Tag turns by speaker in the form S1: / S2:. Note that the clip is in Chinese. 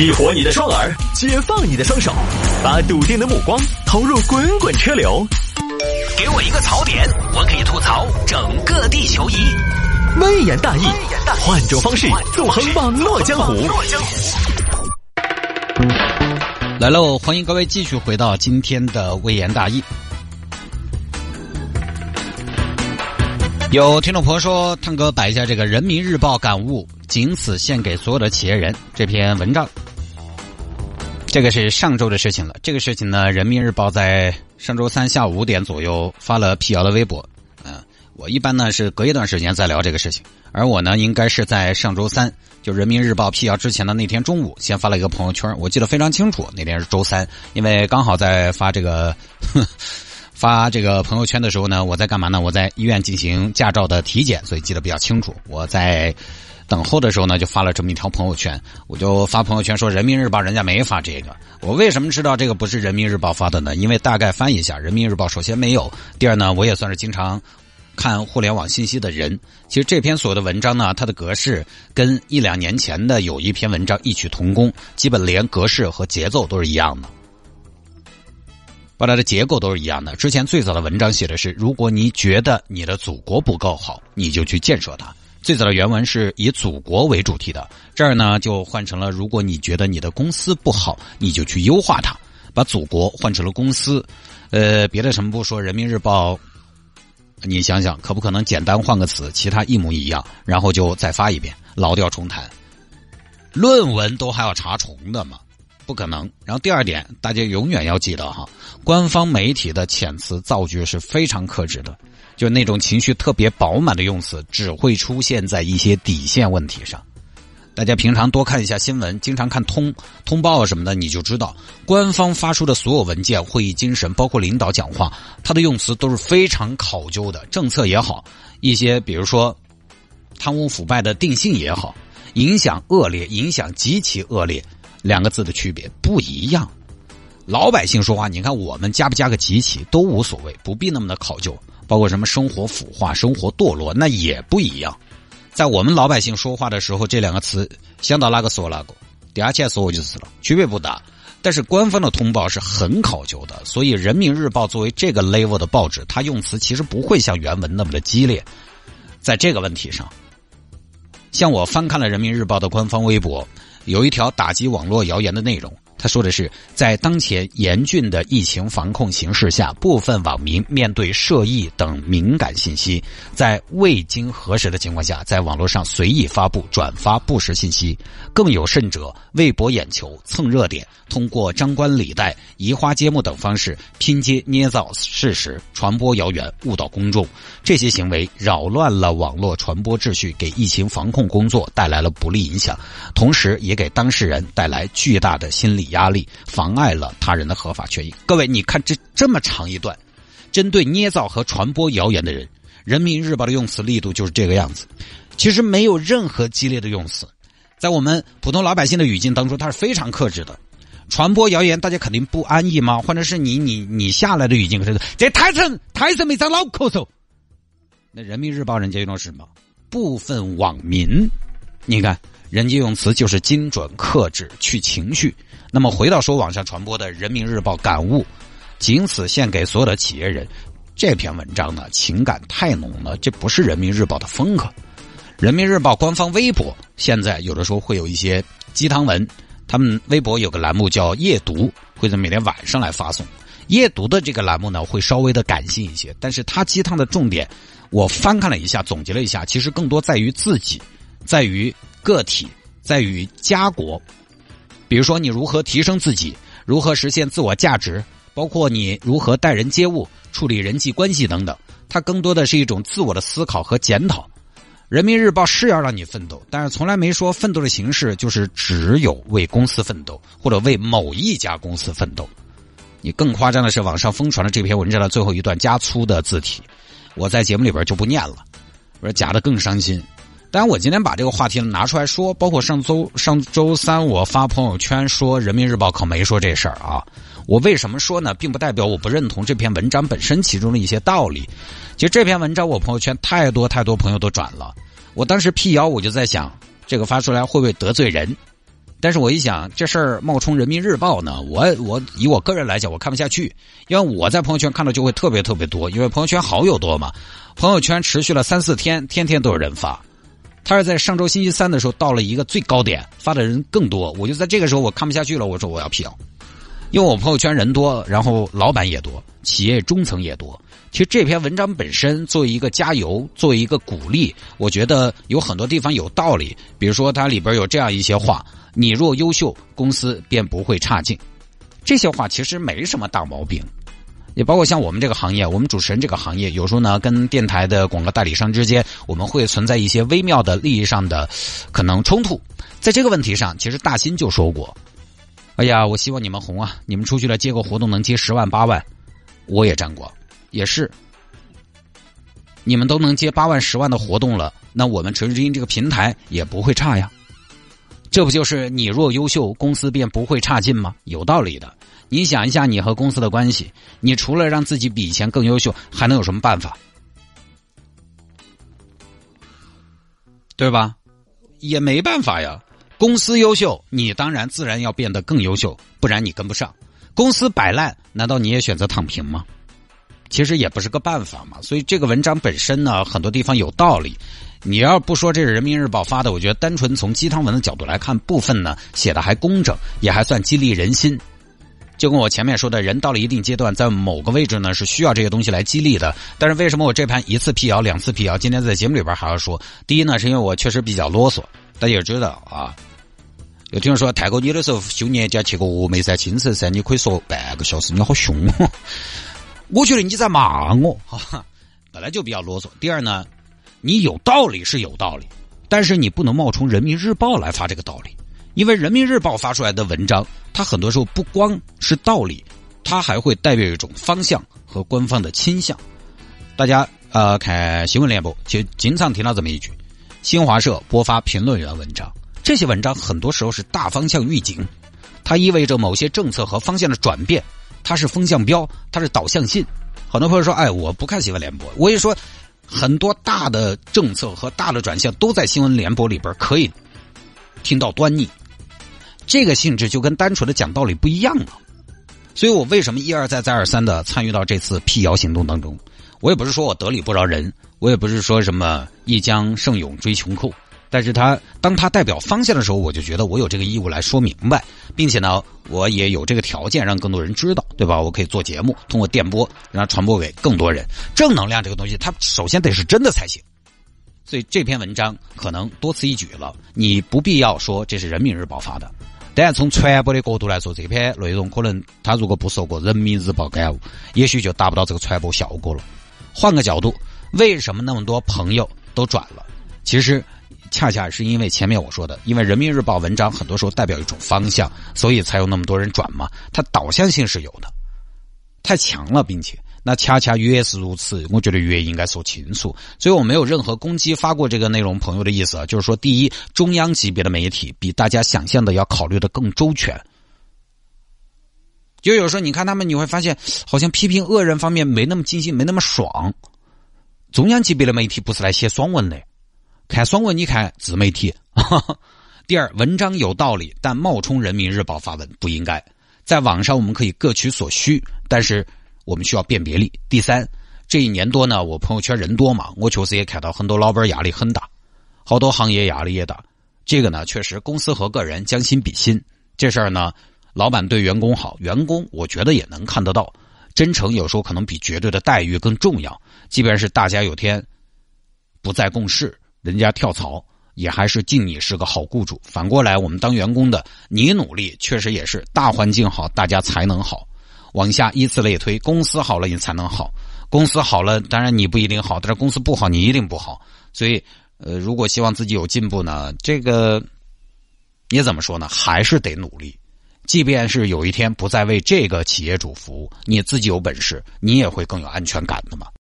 S1: 激活你的双耳，解放你的双手，把笃定的目光投入滚滚车流。给我一个槽点，我可以吐槽整个地球仪。微言大义，换种方式纵横网络江湖。
S2: 来喽，欢迎各位继续回到今天的微言大义。有听众朋友说，探哥摆一下这个《人民日报》感悟，仅此献给所有的企业人这篇文章。这个是上周的事情了。这个事情呢，《人民日报》在上周三下午五点左右发了辟谣的微博。嗯，我一般呢是隔一段时间再聊这个事情，而我呢应该是在上周三，就《人民日报》辟谣之前的那天中午，先发了一个朋友圈。我记得非常清楚，那天是周三，因为刚好在发这个。发这个朋友圈的时候呢，我在干嘛呢？我在医院进行驾照的体检，所以记得比较清楚。我在等候的时候呢，就发了这么一条朋友圈。我就发朋友圈说，《人民日报》人家没发这个。我为什么知道这个不是《人民日报》发的呢？因为大概翻一下，《人民日报》首先没有，第二呢，我也算是经常看互联网信息的人。其实这篇所有的文章呢，它的格式跟一两年前的有一篇文章异曲同工，基本连格式和节奏都是一样的。把它的结构都是一样的。之前最早的文章写的是：如果你觉得你的祖国不够好，你就去建设它。最早的原文是以祖国为主题的，这儿呢就换成了：如果你觉得你的公司不好，你就去优化它。把祖国换成了公司。呃，别的什么不说，《人民日报》，你想想，可不可能简单换个词，其他一模一样，然后就再发一遍，老调重弹？论文都还要查重的嘛？不可能。然后第二点，大家永远要记得哈，官方媒体的遣词造句是非常克制的，就那种情绪特别饱满的用词，只会出现在一些底线问题上。大家平常多看一下新闻，经常看通通报什么的，你就知道，官方发出的所有文件、会议精神，包括领导讲话，他的用词都是非常考究的。政策也好，一些比如说贪污腐败的定性也好，影响恶劣，影响极其恶劣。两个字的区别不一样，老百姓说话，你看我们加不加个极其都无所谓，不必那么的考究。包括什么生活腐化、生活堕落，那也不一样。在我们老百姓说话的时候，这两个词想到哪个说哪个，第二天说我就是了，区别不大。但是官方的通报是很考究的，所以《人民日报》作为这个 level 的报纸，它用词其实不会像原文那么的激烈。在这个问题上，像我翻看了《人民日报》的官方微博。有一条打击网络谣言的内容。他说的是，在当前严峻的疫情防控形势下，部分网民面对涉疫等敏感信息，在未经核实的情况下，在网络上随意发布、转发不实信息，更有甚者为博眼球、蹭热点，通过张冠李戴、移花接木等方式拼接捏造事实、传播谣言、误导公众。这些行为扰乱了网络传播秩序，给疫情防控工作带来了不利影响，同时也给当事人带来巨大的心理。压力妨碍了他人的合法权益。各位，你看这这么长一段，针对捏造和传播谣言的人，《人民日报》的用词力度就是这个样子。其实没有任何激烈的用词，在我们普通老百姓的语境当中，它是非常克制的。传播谣言，大家肯定不安逸吗？或者是你你你下来的语境是这太沉太沉，没长脑壳头。那《人民日报》人家用的是什么？部分网民，你看。人家用词就是精准克制，去情绪。那么回到说网上传播的《人民日报》感悟，仅此献给所有的企业人。这篇文章呢，情感太浓了，这不是《人民日报》的风格。《人民日报》官方微博现在有的时候会有一些鸡汤文，他们微博有个栏目叫夜读，会在每天晚上来发送。夜读的这个栏目呢，会稍微的感性一些，但是它鸡汤的重点，我翻看了一下，总结了一下，其实更多在于自己，在于。个体在于家国，比如说你如何提升自己，如何实现自我价值，包括你如何待人接物、处理人际关系等等，它更多的是一种自我的思考和检讨。人民日报是要让你奋斗，但是从来没说奋斗的形式就是只有为公司奋斗，或者为某一家公司奋斗。你更夸张的是，网上疯传的这篇文章的最后一段加粗的字体，我在节目里边就不念了，我说假的更伤心。当然，我今天把这个话题拿出来说，包括上周上周三我发朋友圈说《人民日报》可没说这事儿啊。我为什么说呢？并不代表我不认同这篇文章本身其中的一些道理。其实这篇文章我朋友圈太多太多朋友都转了。我当时辟谣，我就在想，这个发出来会不会得罪人？但是我一想，这事儿冒充人民日报呢，我我以我个人来讲，我看不下去，因为我在朋友圈看到就会特别特别多，因为朋友圈好友多嘛，朋友圈持续了三四天，天天都有人发。他是在上周星期三的时候到了一个最高点，发的人更多，我就在这个时候我看不下去了，我说我要辟谣，因为我朋友圈人多，然后老板也多，企业中层也多。其实这篇文章本身作为一个加油，作为一个鼓励，我觉得有很多地方有道理。比如说它里边有这样一些话：“你若优秀，公司便不会差劲。”这些话其实没什么大毛病。也包括像我们这个行业，我们主持人这个行业，有时候呢跟电台的广告代理商之间，我们会存在一些微妙的利益上的可能冲突。在这个问题上，其实大新就说过：“哎呀，我希望你们红啊！你们出去了接个活动能接十万八万，我也沾过。”也是，你们都能接八万、十万的活动了，那我们纯之音这个平台也不会差呀。这不就是你若优秀，公司便不会差劲吗？有道理的。你想一下，你和公司的关系，你除了让自己比以前更优秀，还能有什么办法？对吧？也没办法呀。公司优秀，你当然自然要变得更优秀，不然你跟不上。公司摆烂，难道你也选择躺平吗？其实也不是个办法嘛，所以这个文章本身呢，很多地方有道理。你要不说这是人民日报发的，我觉得单纯从鸡汤文的角度来看，部分呢写的还工整，也还算激励人心。就跟我前面说的，人到了一定阶段，在某个位置呢是需要这些东西来激励的。但是为什么我这盘一次辟谣，两次辟谣？今天在节目里边还要说，第一呢，是因为我确实比较啰嗦，大家也知道啊。有听说泰国你的时候休年假去个峨眉山、青城山，你可以说半个小时，你好凶哦。我觉得你在骂我，哈哈，本来就比较啰嗦。第二呢，你有道理是有道理，但是你不能冒充人民日报来发这个道理，因为人民日报发出来的文章，它很多时候不光是道理，它还会代表一种方向和官方的倾向。大家呃看新闻联播，就经常听到这么一句：新华社播发评论员文章，这些文章很多时候是大方向预警，它意味着某些政策和方向的转变。它是风向标，它是导向信。很多朋友说：“哎，我不看新闻联播。”我也说，很多大的政策和大的转向都在新闻联播里边可以听到端倪。这个性质就跟单纯的讲道理不一样了。所以我为什么一而再再而三的参与到这次辟谣行动当中？我也不是说我得理不饶人，我也不是说什么一将胜勇追穷寇。但是他当他代表方向的时候，我就觉得我有这个义务来说明白，并且呢，我也有这个条件让更多人知道，对吧？我可以做节目，通过电波让它传播给更多人。正能量这个东西，它首先得是真的才行。所以这篇文章可能多此一举了，你不必要说这是人民日报发的。但从传播的角度来说，这篇内容可能他如果不受过人民日报感悟，也许就达不到这个传播效果了。换个角度，为什么那么多朋友都转了？其实。恰恰是因为前面我说的，因为人民日报文章很多时候代表一种方向，所以才有那么多人转嘛。它导向性是有的，太强了，并且那恰恰越是如此，我觉得越应该说清楚。所以我没有任何攻击发过这个内容朋友的意思啊，就是说，第一，中央级别的媒体比大家想象的要考虑的更周全。就有时候你看他们，你会发现好像批评恶人方面没那么尽兴，没那么爽。中央级别的媒体不是来写爽文的。看爽文，你看自媒体。第二，文章有道理，但冒充人民日报发文不应该。在网上我们可以各取所需，但是我们需要辨别力。第三，这一年多呢，我朋友圈人多嘛，我确实也看到很多老板压力很大，好多行业压力也大。这个呢，确实公司和个人将心比心，这事儿呢，老板对员工好，员工我觉得也能看得到。真诚有时候可能比绝对的待遇更重要。即便是大家有天不再共事。人家跳槽也还是敬你是个好雇主。反过来，我们当员工的，你努力确实也是大环境好，大家才能好。往下依次类推，公司好了你才能好，公司好了当然你不一定好，但是公司不好你一定不好。所以，呃，如果希望自己有进步呢，这个你怎么说呢？还是得努力。即便是有一天不再为这个企业主服务，你自己有本事，你也会更有安全感的嘛。